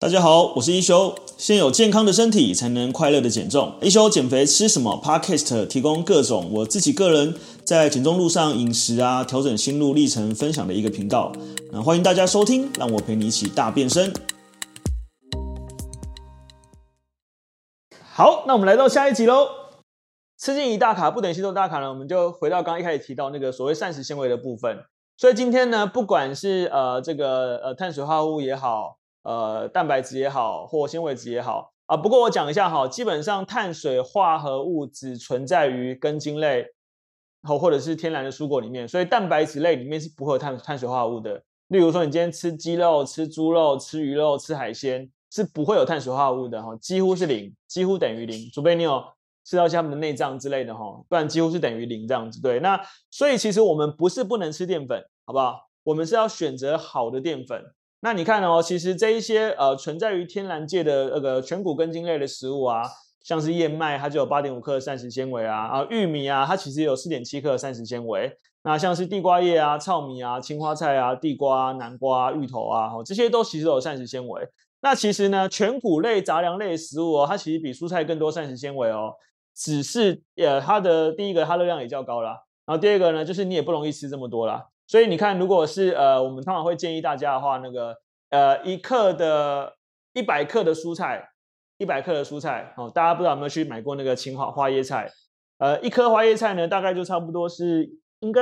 大家好，我是一休。先有健康的身体，才能快乐的减重。一休减肥吃什么？Podcast 提供各种我自己个人在减重路上饮食啊，调整心路历程分享的一个频道。那欢迎大家收听，让我陪你一起大变身。好，那我们来到下一集喽。吃进一大卡不等于吸收大卡呢，我们就回到刚刚一开始提到那个所谓膳食纤维的部分。所以今天呢，不管是呃这个呃碳水化合物也好。呃，蛋白质也好，或纤维质也好啊。不过我讲一下哈，基本上碳水化合物只存在于根茎类，或或者是天然的蔬果里面，所以蛋白质类里面是不会有碳碳水化合物的。例如说，你今天吃鸡肉、吃猪肉、吃鱼肉、吃海鲜，是不会有碳水化合物的哈，几乎是零，几乎等于零，除非你有吃到一些他们的内脏之类的哈，不然几乎是等于零这样子。对，那所以其实我们不是不能吃淀粉，好不好？我们是要选择好的淀粉。那你看哦，其实这一些呃存在于天然界的那个全谷根茎类的食物啊，像是燕麦，它就有八点五克的膳食纤维啊，啊玉米啊，它其实有四点七克的膳食纤维。那像是地瓜叶啊、糙米啊、青花菜啊、地瓜、南瓜、芋头啊，这些都其实都有膳食纤维。那其实呢，全谷类杂粮类食物哦，它其实比蔬菜更多膳食纤维哦，只是呃它的第一个它热量也较高啦，然后第二个呢，就是你也不容易吃这么多啦。所以你看，如果是呃，我们通常会建议大家的话，那个呃，一克的一百克的蔬菜，一百克的蔬菜哦，大家不知道有没有去买过那个青花花椰菜？呃，一颗花椰菜呢，大概就差不多是应该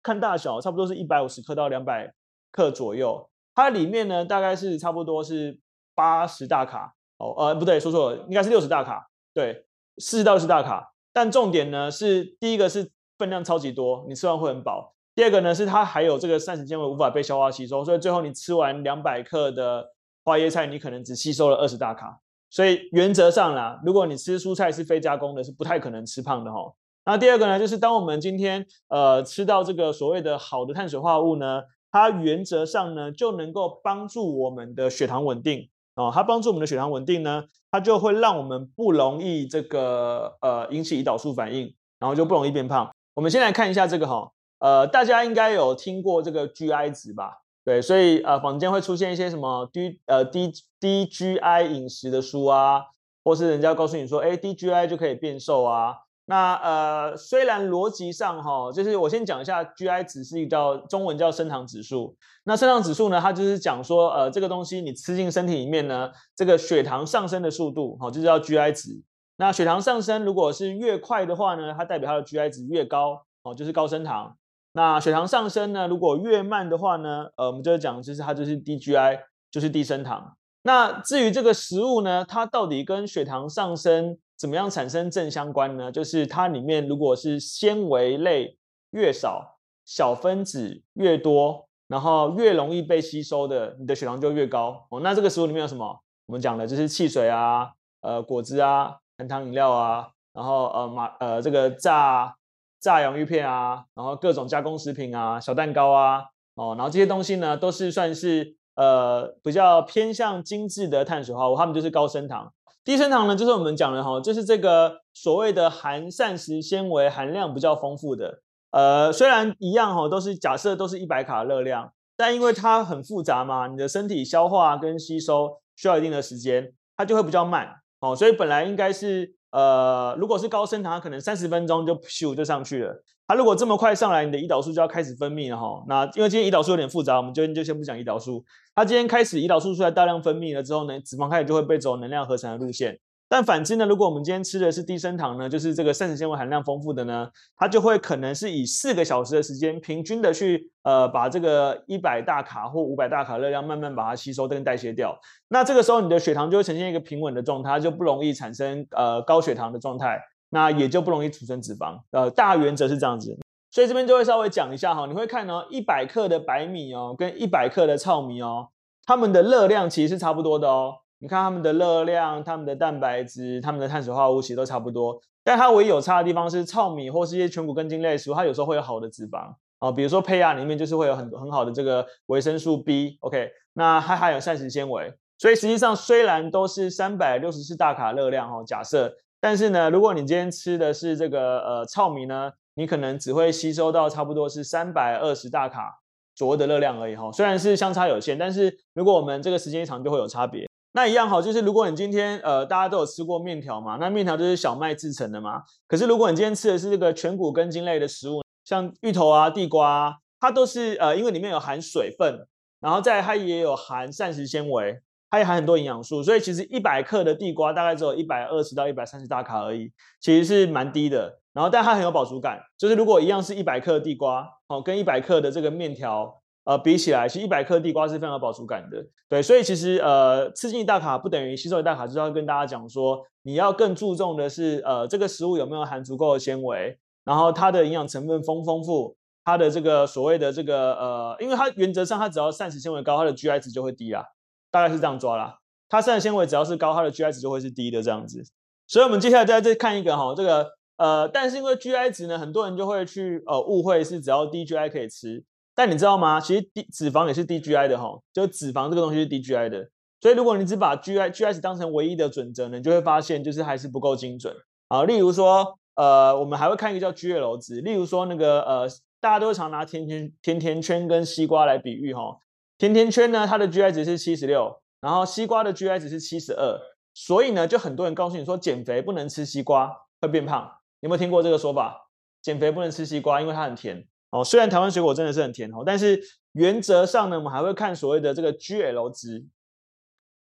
看大小，差不多是一百五十克到两百克左右。它里面呢，大概是差不多是八十大卡哦，呃，不对，说错了，应该是六十大卡，对，四十到六十大卡。但重点呢是第一个是分量超级多，你吃完会很饱。第二个呢，是它还有这个膳食纤维无法被消化吸收，所以最后你吃完两百克的花椰菜，你可能只吸收了二十大卡。所以原则上啦，如果你吃蔬菜是非加工的，是不太可能吃胖的哈。那第二个呢，就是当我们今天呃吃到这个所谓的好的碳水化合物呢，它原则上呢就能够帮助我们的血糖稳定哦。它帮助我们的血糖稳定呢，它就会让我们不容易这个呃引起胰岛素反应，然后就不容易变胖。我们先来看一下这个哈。呃，大家应该有听过这个 GI 值吧？对，所以呃，坊间会出现一些什么低呃低低 GI 饮食的书啊，或是人家告诉你说，哎，低 GI 就可以变瘦啊。那呃，虽然逻辑上哈，就是我先讲一下 GI 值是一个叫中文叫升糖指数。那升糖指数呢，它就是讲说，呃，这个东西你吃进身体里面呢，这个血糖上升的速度，哈，就叫 GI 值。那血糖上升如果是越快的话呢，它代表它的 GI 值越高，哦，就是高升糖。那血糖上升呢，如果越慢的话呢，呃，我们就讲就是它就是低 GI，就是低升糖。那至于这个食物呢，它到底跟血糖上升怎么样产生正相关呢？就是它里面如果是纤维类越少，小分子越多，然后越容易被吸收的，你的血糖就越高。哦，那这个食物里面有什么？我们讲的就是汽水啊，呃，果汁啊，含糖饮料啊，然后呃马呃这个炸。炸洋芋片啊，然后各种加工食品啊，小蛋糕啊，哦，然后这些东西呢，都是算是呃比较偏向精致的碳水化合物，它们就是高升糖。低升糖呢，就是我们讲的哈，就是这个所谓的含膳食纤维含量比较丰富的。呃，虽然一样哈，都是假设都是一百卡热量，但因为它很复杂嘛，你的身体消化跟吸收需要一定的时间，它就会比较慢。哦，所以本来应该是。呃，如果是高升糖，可能三十分钟就咻就上去了。它如果这么快上来，你的胰岛素就要开始分泌了哈。那因为今天胰岛素有点复杂，我们就就先不讲胰岛素。它今天开始胰岛素出来大量分泌了之后呢，脂肪开始就会被走能量合成的路线。但反之呢，如果我们今天吃的是低升糖呢，就是这个膳食纤维含量丰富的呢，它就会可能是以四个小时的时间，平均的去呃把这个一百大卡或五百大卡热量慢慢把它吸收跟代谢掉。那这个时候你的血糖就会呈现一个平稳的状态，就不容易产生呃高血糖的状态，那也就不容易储存脂肪。呃，大原则是这样子，所以这边就会稍微讲一下哈，你会看哦，一百克的白米哦，跟一百克的糙米哦，它们的热量其实是差不多的哦。你看它们的热量、它们的蛋白质、它们的碳水化合物其实都差不多，但它唯一有差的地方是糙米或是一些全谷根茎类食物，它有时候会有好的脂肪。啊，比如说胚芽里面就是会有很很好的这个维生素 B，OK，那它还有膳食纤维，所以实际上虽然都是三百六十四大卡热量哈，假设，但是呢，如果你今天吃的是这个呃糙米呢，你可能只会吸收到差不多是三百二十大卡左右的热量而已哈，虽然是相差有限，但是如果我们这个时间一长就会有差别。那一样哈，就是如果你今天呃大家都有吃过面条嘛，那面条就是小麦制成的嘛。可是如果你今天吃的是这个全谷根茎类的食物，像芋头啊、地瓜，它都是呃因为里面有含水分，然后再它也有含膳食纤维，它也含很多营养素，所以其实一百克的地瓜大概只有一百二十到一百三十大卡而已，其实是蛮低的。然后但它很有饱足感，就是如果一样是一百克地瓜哦，跟一百克的这个面条。呃，比起来，其实一百克地瓜是非常有饱足感的，对，所以其实呃，吃进一大卡不等于吸收一大卡，就是要跟大家讲说，你要更注重的是，呃，这个食物有没有含足够的纤维，然后它的营养成分丰丰富，它的这个所谓的这个呃，因为它原则上它只要膳食纤维高，它的 GI 值就会低啊，大概是这样抓啦，它膳食纤维只要是高，它的 GI 值就会是低的这样子，所以我们接下来再再看一个哈，这个呃，但是因为 GI 值呢，很多人就会去呃误会是只要低 GI 可以吃。但你知道吗？其实脂肪也是低 GI 的哈，就脂肪这个东西是低 GI 的。所以如果你只把 GI GI 值当成唯一的准则呢，你就会发现就是还是不够精准啊。例如说，呃，我们还会看一个叫 GL 值。例如说那个呃，大家都常拿甜甜甜甜圈跟西瓜来比喻哈。甜甜圈呢，它的 GI 值是七十六，然后西瓜的 GI 值是七十二。所以呢，就很多人告诉你说减肥不能吃西瓜会变胖。有没有听过这个说法？减肥不能吃西瓜，因为它很甜。哦，虽然台湾水果真的是很甜哦，但是原则上呢，我们还会看所谓的这个 GL 值。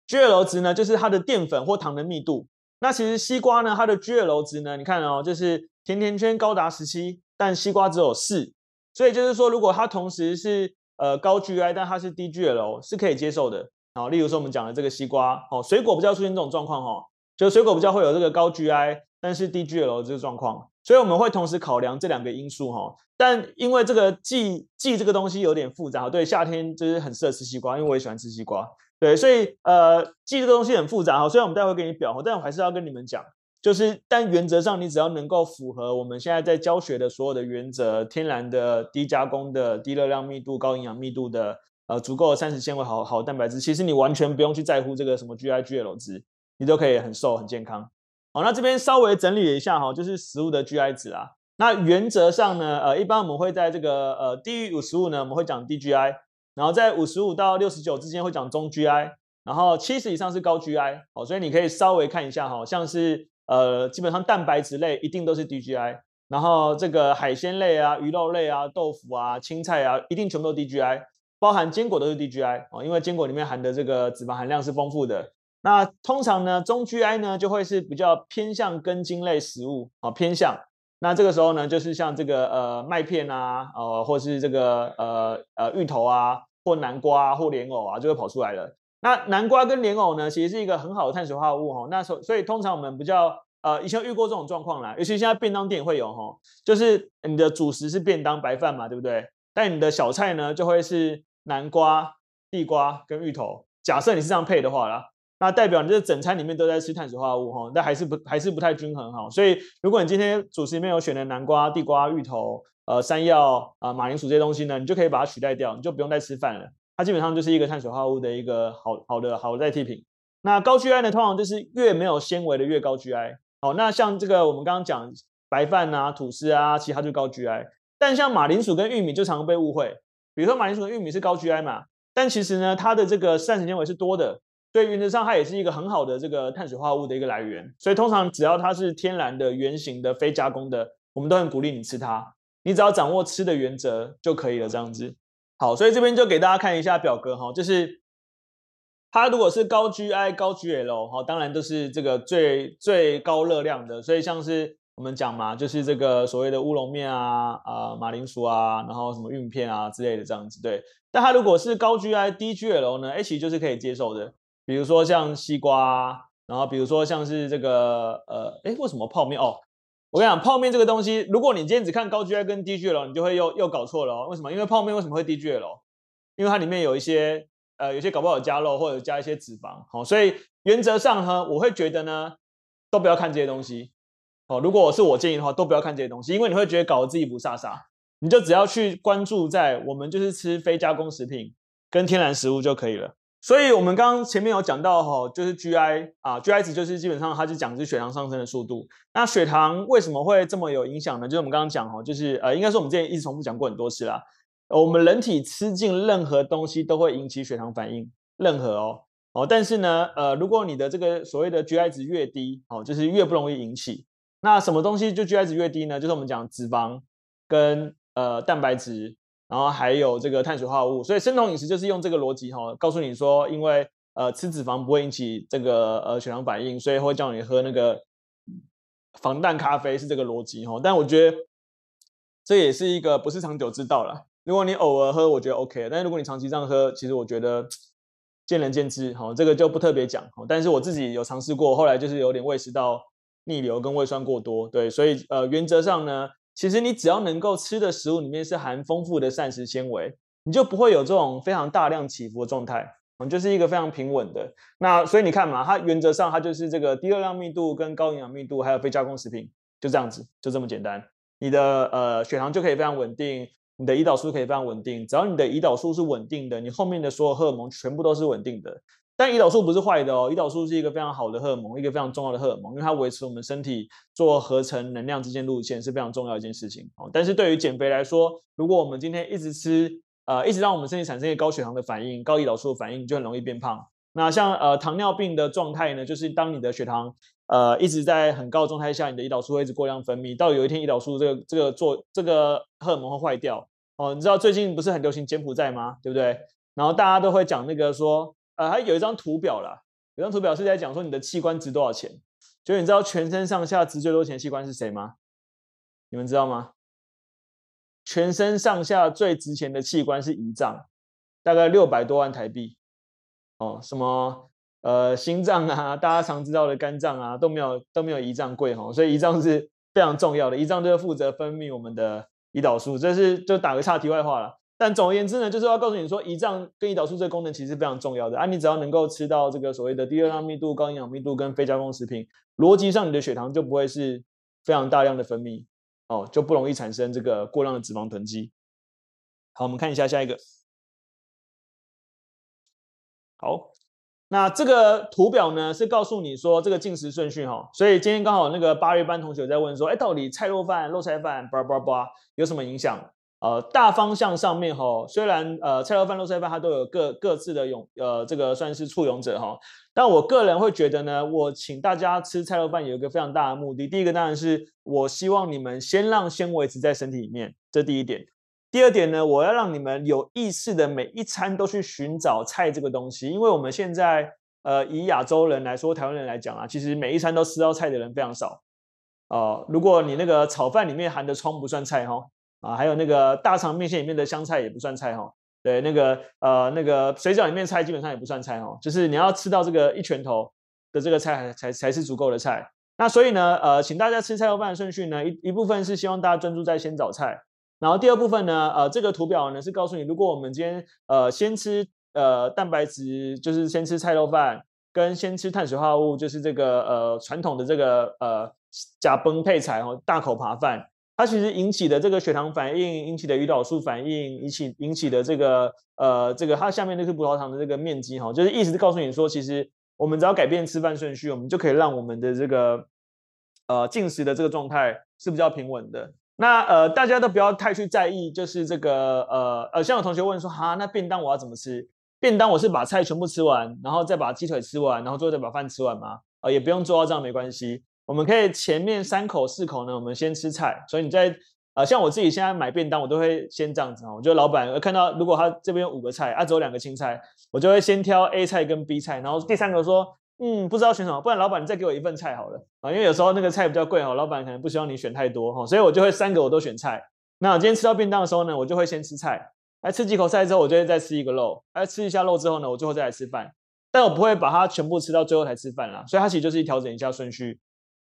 GL 值呢，就是它的淀粉或糖的密度。那其实西瓜呢，它的 GL 值呢，你看哦，就是甜甜圈高达十七，但西瓜只有四。所以就是说，如果它同时是呃高 GI，但它是低 GL，是可以接受的。好，例如说我们讲的这个西瓜，哦，水果比较出现这种状况哈，就水果比较会有这个高 GI，但是低 GL 这个状况。所以我们会同时考量这两个因素哈，但因为这个季季这个东西有点复杂，对，夏天就是很适合吃西瓜，因为我也喜欢吃西瓜，对，所以呃季这个东西很复杂哈，虽然我们待会给你表，但我还是要跟你们讲，就是但原则上你只要能够符合我们现在在教学的所有的原则，天然的、低加工的、低热量密度、高营养密度的，呃足够的膳食纤维、好好蛋白质，其实你完全不用去在乎这个什么 GI、GL 值，你都可以很瘦很健康。好，那这边稍微整理了一下哈，就是食物的 GI 值啊。那原则上呢，呃，一般我们会在这个呃低于五十五呢，我们会讲低 GI，然后在五十五到六十九之间会讲中 GI，然后七十以上是高 GI。好，所以你可以稍微看一下哈，像是呃基本上蛋白质类一定都是低 GI，然后这个海鲜类啊、鱼肉类啊、豆腐啊、青菜啊，一定全部都低 GI，包含坚果都是低 GI 哦，因为坚果里面含的这个脂肪含量是丰富的。那通常呢，中 GI 呢就会是比较偏向根茎类食物啊，偏向。那这个时候呢，就是像这个呃麦片啊，呃或是这个呃呃芋头啊，或南瓜啊，或莲藕啊，就会跑出来了。那南瓜跟莲藕呢，其实是一个很好的碳水化合物哈。那所所以通常我们比较呃以前遇过这种状况啦，尤其现在便当店会有哈，就是你的主食是便当白饭嘛，对不对？但你的小菜呢就会是南瓜、地瓜跟芋头。假设你是这样配的话啦。那代表你这整餐里面都在吃碳水化合物哈，但还是不还是不太均衡哈。所以如果你今天主食里面有选的南瓜、地瓜、芋头、呃山药啊、马铃薯这些东西呢，你就可以把它取代掉，你就不用再吃饭了。它基本上就是一个碳水化合物的一个好好的好的代替品。那高 GI 呢，通常就是越没有纤维的越高 GI。好，那像这个我们刚刚讲白饭啊、吐司啊，其实它就高 GI。但像马铃薯跟玉米就常常被误会，比如说马铃薯跟玉米是高 GI 嘛，但其实呢，它的这个膳食纤维是多的。所以原则上它也是一个很好的这个碳水化合物的一个来源，所以通常只要它是天然的、原型的、非加工的，我们都很鼓励你吃它。你只要掌握吃的原则就可以了，这样子。好，所以这边就给大家看一下表格哈，就是它如果是高 GI 高 GL 哈，当然都是这个最最高热量的，所以像是我们讲嘛，就是这个所谓的乌龙面啊、啊、马铃薯啊，然后什么玉米片啊之类的这样子。对，但它如果是高 GI 低 GL 呢，其实就是可以接受的。比如说像西瓜，然后比如说像是这个呃，诶，为什么泡面？哦，我跟你讲，泡面这个东西，如果你今天只看高 GI 跟低 GL，你就会又又搞错了哦。为什么？因为泡面为什么会低 GL？因为它里面有一些呃，有些搞不好有加肉或者加一些脂肪，好，所以原则上呢，我会觉得呢，都不要看这些东西。哦，如果是我建议的话，都不要看这些东西，因为你会觉得搞得自己不飒飒。你就只要去关注在我们就是吃非加工食品跟天然食物就可以了。所以，我们刚刚前面有讲到哈，就是 GI 啊，GI 值就是基本上它就讲是血糖上升的速度。那血糖为什么会这么有影响呢？就是我们刚刚讲哈，就是呃，应该说我们之前一直重复讲过很多次啦。我们人体吃进任何东西都会引起血糖反应，任何哦。哦，但是呢，呃，如果你的这个所谓的 GI 值越低，哦，就是越不容易引起。那什么东西就 GI 值越低呢？就是我们讲脂肪跟呃蛋白质，然后还有这个碳水化合物。所以生酮饮食就是用这个逻辑哈、哦，告诉你说，因为呃吃脂肪不会引起这个呃血糖反应，所以会叫你喝那个防弹咖啡是这个逻辑哈。但我觉得这也是一个不是长久之道啦。如果你偶尔喝，我觉得 OK，但如果你长期这样喝，其实我觉得。见仁见智，哈，这个就不特别讲哈，但是我自己有尝试过，后来就是有点胃食道逆流跟胃酸过多，对，所以呃，原则上呢，其实你只要能够吃的食物里面是含丰富的膳食纤维，你就不会有这种非常大量起伏的状态，嗯，就是一个非常平稳的。那所以你看嘛，它原则上它就是这个低热量密度跟高营养密度，还有非加工食品，就这样子，就这么简单，你的呃血糖就可以非常稳定。你的胰岛素可以非常稳定，只要你的胰岛素是稳定的，你后面的所有荷尔蒙全部都是稳定的。但胰岛素不是坏的哦，胰岛素是一个非常好的荷尔蒙，一个非常重要的荷尔蒙，因为它维持我们身体做合成能量之间路线是非常重要的一件事情哦。但是对于减肥来说，如果我们今天一直吃，呃，一直让我们身体产生一个高血糖的反应、高胰岛素的反应，就很容易变胖。那像呃糖尿病的状态呢，就是当你的血糖呃一直在很高的状态下，你的胰岛素会一直过量分泌，到有一天胰岛素这个这个做这个荷尔蒙会坏掉。哦，你知道最近不是很流行柬埔寨吗？对不对？然后大家都会讲那个说，呃，还有一张图表啦，有张图表是在讲说你的器官值多少钱。就你知道全身上下值最多钱器官是谁吗？你们知道吗？全身上下最值钱的器官是胰脏，大概六百多万台币。哦，什么呃心脏啊，大家常知道的肝脏啊，都没有都没有胰脏贵哈。所以胰脏是非常重要的，胰脏就是负责分泌我们的。胰岛素，这是就打个岔，题外话了。但总而言之呢，就是要告诉你说，胰脏跟胰岛素这个功能其实非常重要的啊。你只要能够吃到这个所谓的低热量密度、高营养密度跟非加工食品，逻辑上你的血糖就不会是非常大量的分泌哦，就不容易产生这个过量的脂肪囤积。好，我们看一下下一个。好。那这个图表呢，是告诉你说这个进食顺序哈，所以今天刚好那个八月班同学在问说，哎，到底菜肉饭、肉菜饭，叭叭叭，有什么影响？呃，大方向上面哈，虽然呃菜肉饭、肉菜饭它都有各各自的勇，呃，这个算是簇拥者哈，但我个人会觉得呢，我请大家吃菜肉饭有一个非常大的目的，第一个当然是我希望你们先让纤维质在身体里面，这第一点。第二点呢，我要让你们有意识的每一餐都去寻找菜这个东西，因为我们现在呃以亚洲人来说，台湾人来讲啊，其实每一餐都吃到菜的人非常少。哦、呃，如果你那个炒饭里面含的葱不算菜哈，啊，还有那个大肠面线里面的香菜也不算菜哈，对，那个呃那个水饺里面菜基本上也不算菜哈，就是你要吃到这个一拳头的这个菜才才是足够的菜。那所以呢，呃，请大家吃菜肉饭的顺序呢，一一部分是希望大家专注在先找菜。然后第二部分呢，呃，这个图表呢是告诉你，如果我们今天呃先吃呃蛋白质，就是先吃菜肉饭，跟先吃碳水化合物，就是这个呃传统的这个呃假崩配菜哦，大口扒饭，它其实引起的这个血糖反应，引起的胰岛素反应，引起引起的这个呃这个它下面那个葡萄糖的这个面积哈，就是意思是告诉你说，其实我们只要改变吃饭顺序，我们就可以让我们的这个呃进食的这个状态是比较平稳的。那呃，大家都不要太去在意，就是这个呃呃，像有同学问说，哈，那便当我要怎么吃？便当我是把菜全部吃完，然后再把鸡腿吃完，然后最后再把饭吃完吗？呃，也不用做到这样，没关系。我们可以前面三口四口呢，我们先吃菜。所以你在呃，像我自己现在买便当，我都会先这样子哦。我觉得老板看到如果他这边有五个菜，啊，只有两个青菜，我就会先挑 A 菜跟 B 菜，然后第三个说。嗯，不知道选什么，不然老板你再给我一份菜好了啊，因为有时候那个菜比较贵哈，老板可能不希望你选太多哈，所以我就会三个我都选菜。那我今天吃到便当的时候呢，我就会先吃菜，来吃几口菜之后，我就会再吃一个肉，来吃一下肉之后呢，我最后再来吃饭，但我不会把它全部吃到最后才吃饭啦，所以它其实就是调整一下顺序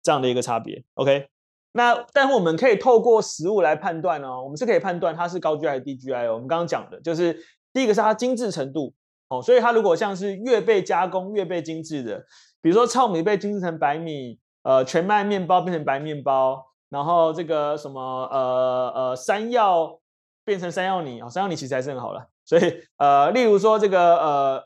这样的一个差别。OK，那但我们可以透过食物来判断哦，我们是可以判断它是高 GI 还是低 GI。我们刚刚讲的就是第一个是它精致程度。哦，所以它如果像是越被加工越被精致的，比如说糙米被精致成白米，呃，全麦面包变成白面包，然后这个什么呃呃山药变成山药泥啊，山药泥其实还是很好了。所以呃，例如说这个呃，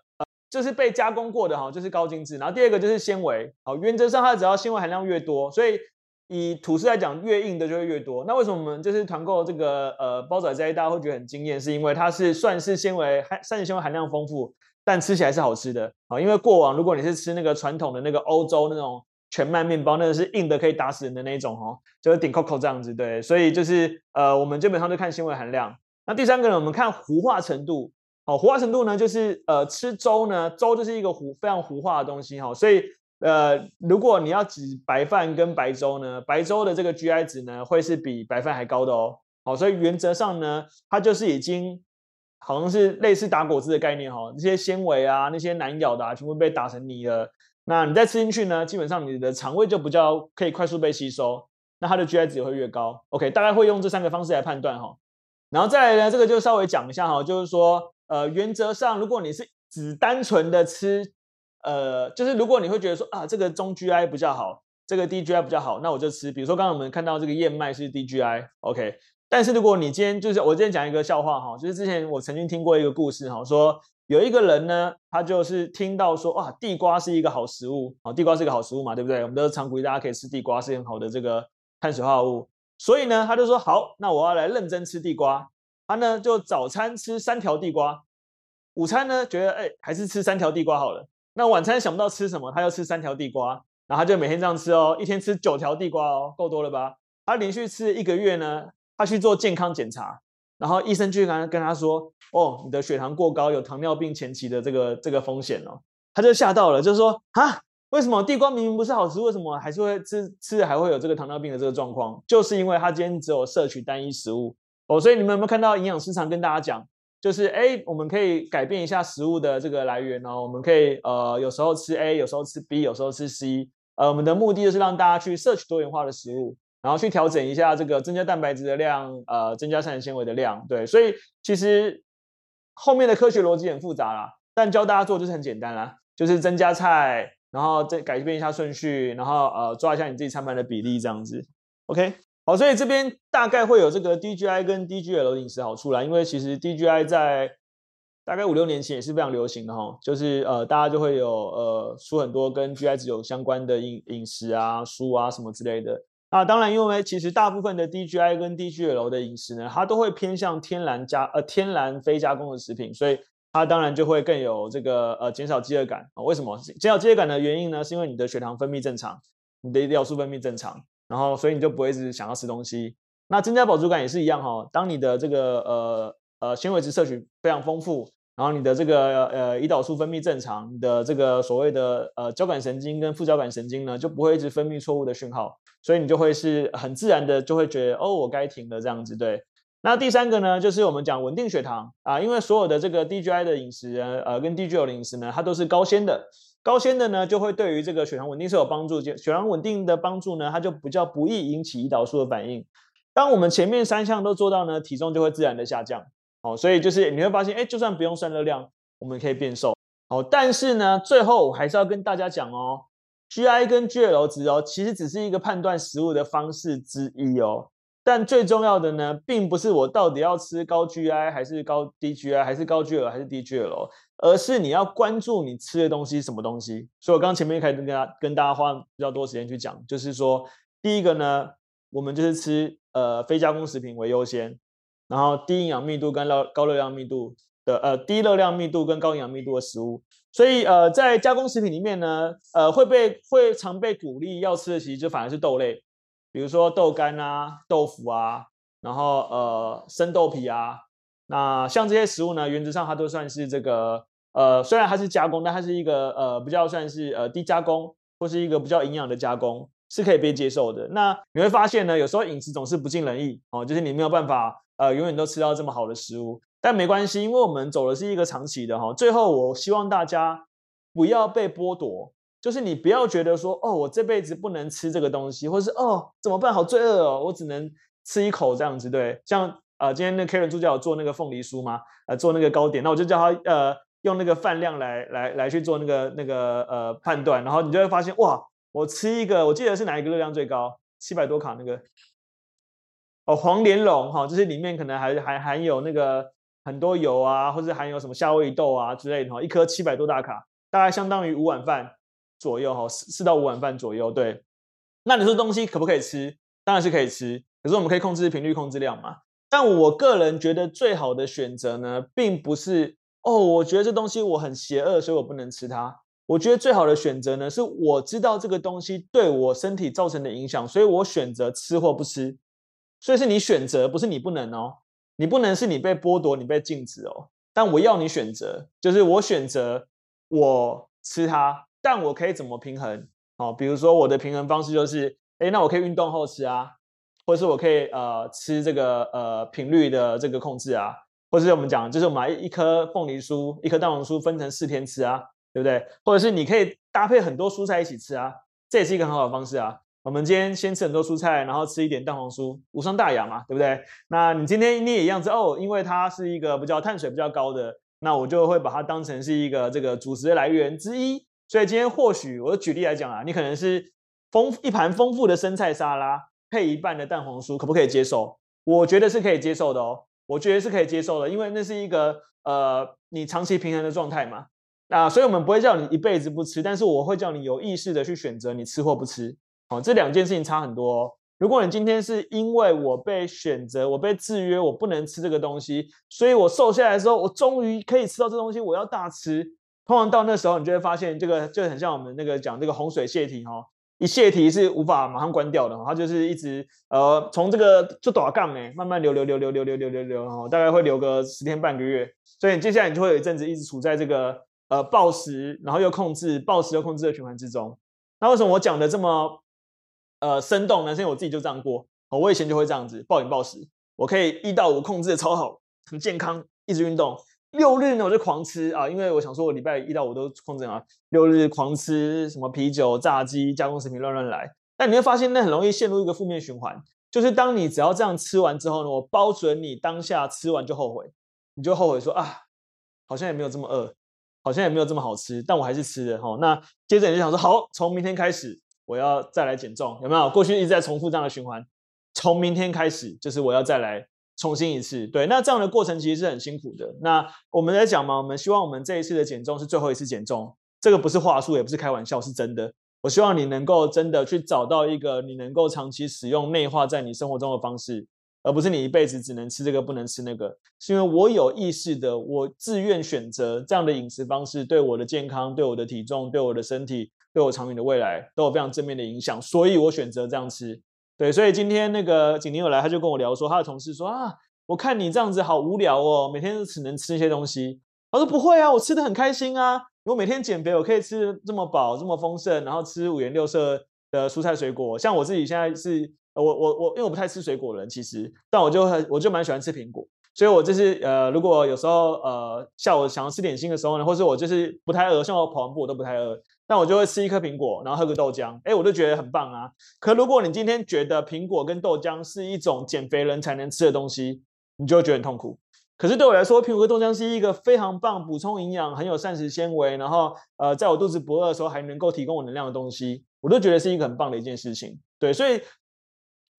就是被加工过的哈，就是高精致。然后第二个就是纤维，好，原则上它只要纤维含量越多，所以以吐司来讲，越硬的就会越多。那为什么我们就是团购这个呃包仔这一大家会觉得很惊艳？是因为它是算是纤维含膳食纤维含量丰富。但吃起来是好吃的啊。因为过往如果你是吃那个传统的那个欧洲那种全麦面包，那个是硬的可以打死人的那一种哦，就是顶 Coco 这样子，对。所以就是呃，我们基本上就看纤维含量。那第三个呢，我们看糊化程度。好，糊化程度呢，就是呃吃粥呢，粥就是一个糊非常糊化的东西哈。所以呃，如果你要挤白饭跟白粥呢，白粥的这个 GI 值呢，会是比白饭还高的哦。好，所以原则上呢，它就是已经好像是类似打果汁的概念哈，那些纤维啊，那些难咬的啊，全部被打成泥了。那你再吃进去呢，基本上你的肠胃就比较可以快速被吸收，那它的 GI 值也会越高。OK，大概会用这三个方式来判断哈。然后再来呢，这个就稍微讲一下哈，就是说呃，原则上如果你是只单纯的吃，呃，就是如果你会觉得说啊，这个中 GI 比较好，这个低 GI 比较好，那我就吃。比如说刚刚我们看到这个燕麦是低 GI，OK。但是如果你今天就是我今天讲一个笑话哈，就是之前我曾经听过一个故事哈，说有一个人呢，他就是听到说哇，地瓜是一个好食物啊，地瓜是一个好食物嘛，对不对？我们都常鼓励大家可以吃地瓜，是很好的这个碳水化合物。所以呢，他就说好，那我要来认真吃地瓜。他呢就早餐吃三条地瓜，午餐呢觉得哎还是吃三条地瓜好了。那晚餐想不到吃什么，他又吃三条地瓜，然后他就每天这样吃哦，一天吃九条地瓜哦，够多了吧？他连续吃一个月呢。他去做健康检查，然后医生就跟跟他说：“哦，你的血糖过高，有糖尿病前期的这个这个风险哦。”他就吓到了，就是说：“啊，为什么地瓜明明不是好吃，为什么还是会吃吃还会有这个糖尿病的这个状况？就是因为他今天只有摄取单一食物哦。所以你们有没有看到营养师常跟大家讲，就是哎，我们可以改变一下食物的这个来源哦，我们可以呃有时候吃 A，有时候吃 B，有时候吃 C，呃，我们的目的就是让大家去摄取多元化的食物。”然后去调整一下这个增加蛋白质的量，呃，增加膳食纤维的量，对，所以其实后面的科学逻辑很复杂啦，但教大家做就是很简单啦，就是增加菜，然后再改变一下顺序，然后呃抓一下你自己餐盘的比例这样子，OK，好，所以这边大概会有这个 DGI 跟 DGL 饮食好处啦，因为其实 DGI 在大概五六年前也是非常流行的哈，就是呃大家就会有呃出很多跟 GI 值有相关的饮饮食啊书啊什么之类的。啊，当然，因为其实大部分的 DGI 跟 DGL 的饮食呢，它都会偏向天然加呃天然非加工的食品，所以它当然就会更有这个呃减少饥饿感啊。为什么减少饥饿感的原因呢？是因为你的血糖分泌正常，你的胰岛素分泌正常，然后所以你就不会一直想要吃东西。那增加饱足感也是一样哈、哦，当你的这个呃呃纤维质摄取非常丰富。然后你的这个呃胰岛素分泌正常，你的这个所谓的呃交感神经跟副交感神经呢就不会一直分泌错误的讯号，所以你就会是很自然的就会觉得哦，我该停了这样子。对，那第三个呢就是我们讲稳定血糖啊，因为所有的这个 DGI 的饮食呃跟 DGL 的饮食呢，它都是高纤的，高纤的呢就会对于这个血糖稳定是有帮助，血糖稳定的帮助呢，它就比较不易引起胰岛素的反应。当我们前面三项都做到呢，体重就会自然的下降。哦，所以就是你会发现，哎，就算不用算热量，我们可以变瘦。哦，但是呢，最后我还是要跟大家讲哦，GI 跟 GL 值哦，其实只是一个判断食物的方式之一哦。但最重要的呢，并不是我到底要吃高 GI 还是高低 GI，还是高 GL 还是低 GL，而是你要关注你吃的东西什么东西。所以我刚前面开始跟大家跟大家花比较多时间去讲，就是说，第一个呢，我们就是吃呃非加工食品为优先。然后低营养密度跟高高热量密度的呃低热量密度跟高营养密度的食物，所以呃在加工食品里面呢，呃会被会常被鼓励要吃的其实就反而是豆类，比如说豆干啊、豆腐啊，然后呃生豆皮啊，那像这些食物呢，原则上它都算是这个呃虽然它是加工，但它是一个呃比较算是呃低加工或是一个比较营养的加工，是可以被接受的。那你会发现呢，有时候饮食总是不尽人意哦，就是你没有办法。呃，永远都吃到这么好的食物，但没关系，因为我们走的是一个长期的哈。最后，我希望大家不要被剥夺，就是你不要觉得说，哦，我这辈子不能吃这个东西，或是哦，怎么办？好罪恶哦，我只能吃一口这样子。对，像呃，今天那 Karen 助教有做那个凤梨酥嘛，呃，做那个糕点，那我就叫他呃，用那个饭量来来来去做那个那个呃判断，然后你就会发现，哇，我吃一个，我记得是哪一个热量最高，七百多卡那个。哦，黄莲蓉哈，就是里面可能还还含有那个很多油啊，或者含有什么夏威夷豆啊之类的哈，一颗七百多大卡，大概相当于五碗饭左右哈，四四到五碗饭左右。对，那你说东西可不可以吃？当然是可以吃，可是我们可以控制频率、控制量嘛。但我个人觉得最好的选择呢，并不是哦，我觉得这东西我很邪恶，所以我不能吃它。我觉得最好的选择呢，是我知道这个东西对我身体造成的影响，所以我选择吃或不吃。所以是你选择，不是你不能哦。你不能是你被剥夺，你被禁止哦。但我要你选择，就是我选择我吃它，但我可以怎么平衡？哦，比如说我的平衡方式就是，诶，那我可以运动后吃啊，或者是我可以呃吃这个呃频率的这个控制啊，或者是我们讲，就是我们买一颗凤梨酥，一颗蛋黄酥分成四天吃啊。对不对？或者是你可以搭配很多蔬菜一起吃啊，这也是一个很好的方式啊。我们今天先吃很多蔬菜，然后吃一点蛋黄酥，无伤大雅嘛，对不对？那你今天你也一样子哦，因为它是一个比较碳水比较高的，那我就会把它当成是一个这个主食的来源之一。所以今天或许我举例来讲啊，你可能是丰一盘丰富的生菜沙拉配一半的蛋黄酥，可不可以接受？我觉得是可以接受的哦，我觉得是可以接受的，因为那是一个呃你长期平衡的状态嘛。那所以，我们不会叫你一辈子不吃，但是我会叫你有意识的去选择你吃或不吃。哦，这两件事情差很多哦。如果你今天是因为我被选择，我被制约，我不能吃这个东西，所以我瘦下来的时候，我终于可以吃到这东西，我要大吃。通常到那时候，你就会发现，这个就很像我们那个讲这个洪水泄堤哈，一泄堤是无法马上关掉的，它就是一直呃从这个就短杠哎，慢慢流流流流流流流流流，大概会流个十天半个月，所以接下来你就会有一阵子一直处在这个。呃，暴食，然后又控制，暴食又控制的循环之中。那为什么我讲的这么呃生动呢？是因为我自己就这样过。我以前就会这样子暴饮暴食，我可以一到五控制的超好，很健康，一直运动。六日呢，我就狂吃啊，因为我想说我礼拜一到五都控制啊，六日狂吃什么啤酒、炸鸡、加工食品乱乱来。但你会发现，那很容易陷入一个负面循环，就是当你只要这样吃完之后呢，我包准你当下吃完就后悔，你就后悔说啊，好像也没有这么饿。好像也没有这么好吃，但我还是吃了哈。那接着你就想说，好，从明天开始我要再来减重，有没有？过去一直在重复这样的循环，从明天开始就是我要再来重新一次。对，那这样的过程其实是很辛苦的。那我们在讲嘛，我们希望我们这一次的减重是最后一次减重，这个不是话术，也不是开玩笑，是真的。我希望你能够真的去找到一个你能够长期使用、内化在你生活中的方式。而不是你一辈子只能吃这个不能吃那个，是因为我有意识的，我自愿选择这样的饮食方式，对我的健康、对我的体重、对我的身体、对我长远的未来都有非常正面的影响，所以我选择这样吃。对，所以今天那个景宁有来，他就跟我聊说，他的同事说啊，我看你这样子好无聊哦，每天都只能吃一些东西。他说不会啊，我吃得很开心啊，我每天减肥，我可以吃这么饱、这么丰盛，然后吃五颜六色的蔬菜水果。像我自己现在是。我我我，因为我不太吃水果的人，其实，但我就很，我就蛮喜欢吃苹果，所以我就是呃，如果有时候呃下午想要吃点心的时候呢，或是我就是不太饿，像我跑完步我都不太饿，那我就会吃一颗苹果，然后喝个豆浆，哎，我就觉得很棒啊。可如果你今天觉得苹果跟豆浆是一种减肥人才能吃的东西，你就会觉得很痛苦。可是对我来说，苹果跟豆浆是一个非常棒，补充营养，很有膳食纤维，然后呃，在我肚子不饿的时候还能够提供我能量的东西，我都觉得是一个很棒的一件事情。对，所以。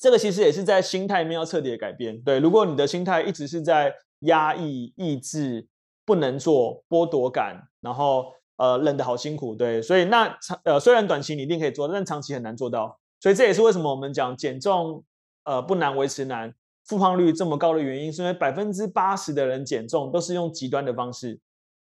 这个其实也是在心态面要彻底的改变。对，如果你的心态一直是在压抑、抑制、不能做、剥夺感，然后呃忍得好辛苦，对，所以那长呃虽然短期你一定可以做，但长期很难做到。所以这也是为什么我们讲减重呃不难维持难，复胖率这么高的原因，是因为百分之八十的人减重都是用极端的方式，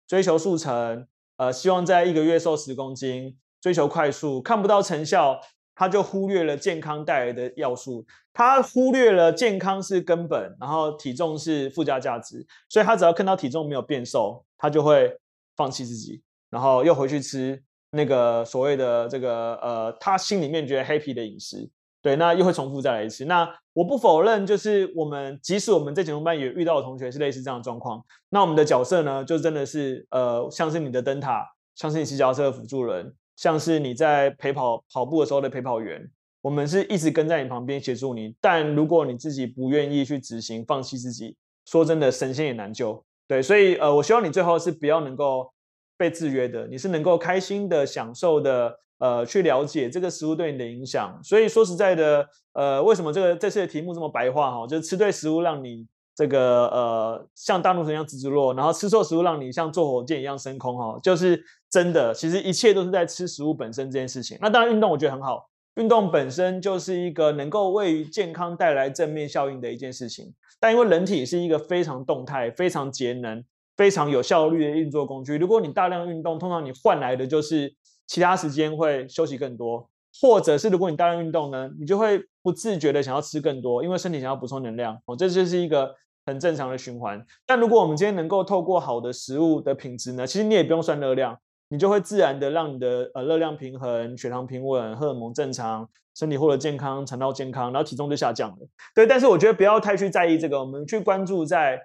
追求速成，呃希望在一个月瘦十公斤，追求快速，看不到成效。他就忽略了健康带来的要素，他忽略了健康是根本，然后体重是附加价值，所以他只要看到体重没有变瘦，他就会放弃自己，然后又回去吃那个所谓的这个呃，他心里面觉得 happy 的饮食，对，那又会重复再来一次。那我不否认，就是我们即使我们在减重班也遇到的同学是类似这样的状况，那我们的角色呢，就真的是呃，像是你的灯塔，像是你骑脚踏车的辅助人。像是你在陪跑跑步的时候的陪跑员，我们是一直跟在你旁边协助你。但如果你自己不愿意去执行，放弃自己，说真的，神仙也难救。对，所以呃，我希望你最后是不要能够被制约的，你是能够开心的、享受的，呃，去了解这个食物对你的影响。所以说实在的，呃，为什么这个这次的题目这么白话哈？就是吃对食物让你。这个呃，像大怒神一样直直落，然后吃错食物让你像坐火箭一样升空哈，就是真的。其实一切都是在吃食物本身这件事情。那当然，运动我觉得很好，运动本身就是一个能够为健康带来正面效应的一件事情。但因为人体是一个非常动态、非常节能、非常有效率的运作工具。如果你大量运动，通常你换来的就是其他时间会休息更多，或者是如果你大量运动呢，你就会不自觉的想要吃更多，因为身体想要补充能量哦，这就是一个很正常的循环。但如果我们今天能够透过好的食物的品质呢，其实你也不用算热量，你就会自然的让你的呃热量平衡、血糖平稳、荷尔蒙正常。身体获得健康，肠道健康，然后体重就下降了。对，但是我觉得不要太去在意这个，我们去关注在，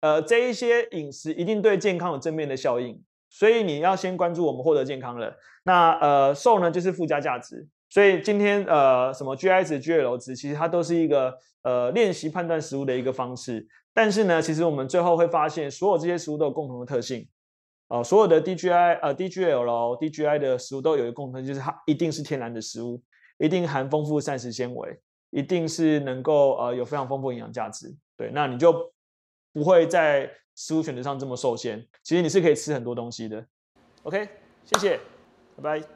呃，这一些饮食一定对健康有正面的效应，所以你要先关注我们获得健康了。那呃，瘦呢就是附加价值，所以今天呃，什么 GI 值、GLL 值，其实它都是一个呃练习判断食物的一个方式。但是呢，其实我们最后会发现，所有这些食物都有共同的特性，呃，所有的 DGI 呃 DGL、DGI 的食物都有一个共同，就是它一定是天然的食物。一定含丰富膳食纤维，一定是能够呃有非常丰富营养价值，对，那你就不会在食物选择上这么受限。其实你是可以吃很多东西的。OK，谢谢，拜拜。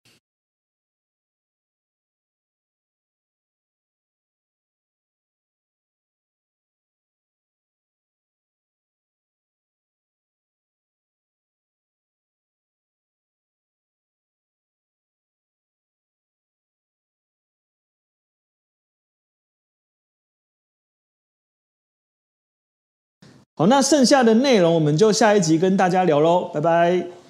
好，那剩下的内容我们就下一集跟大家聊喽，拜拜。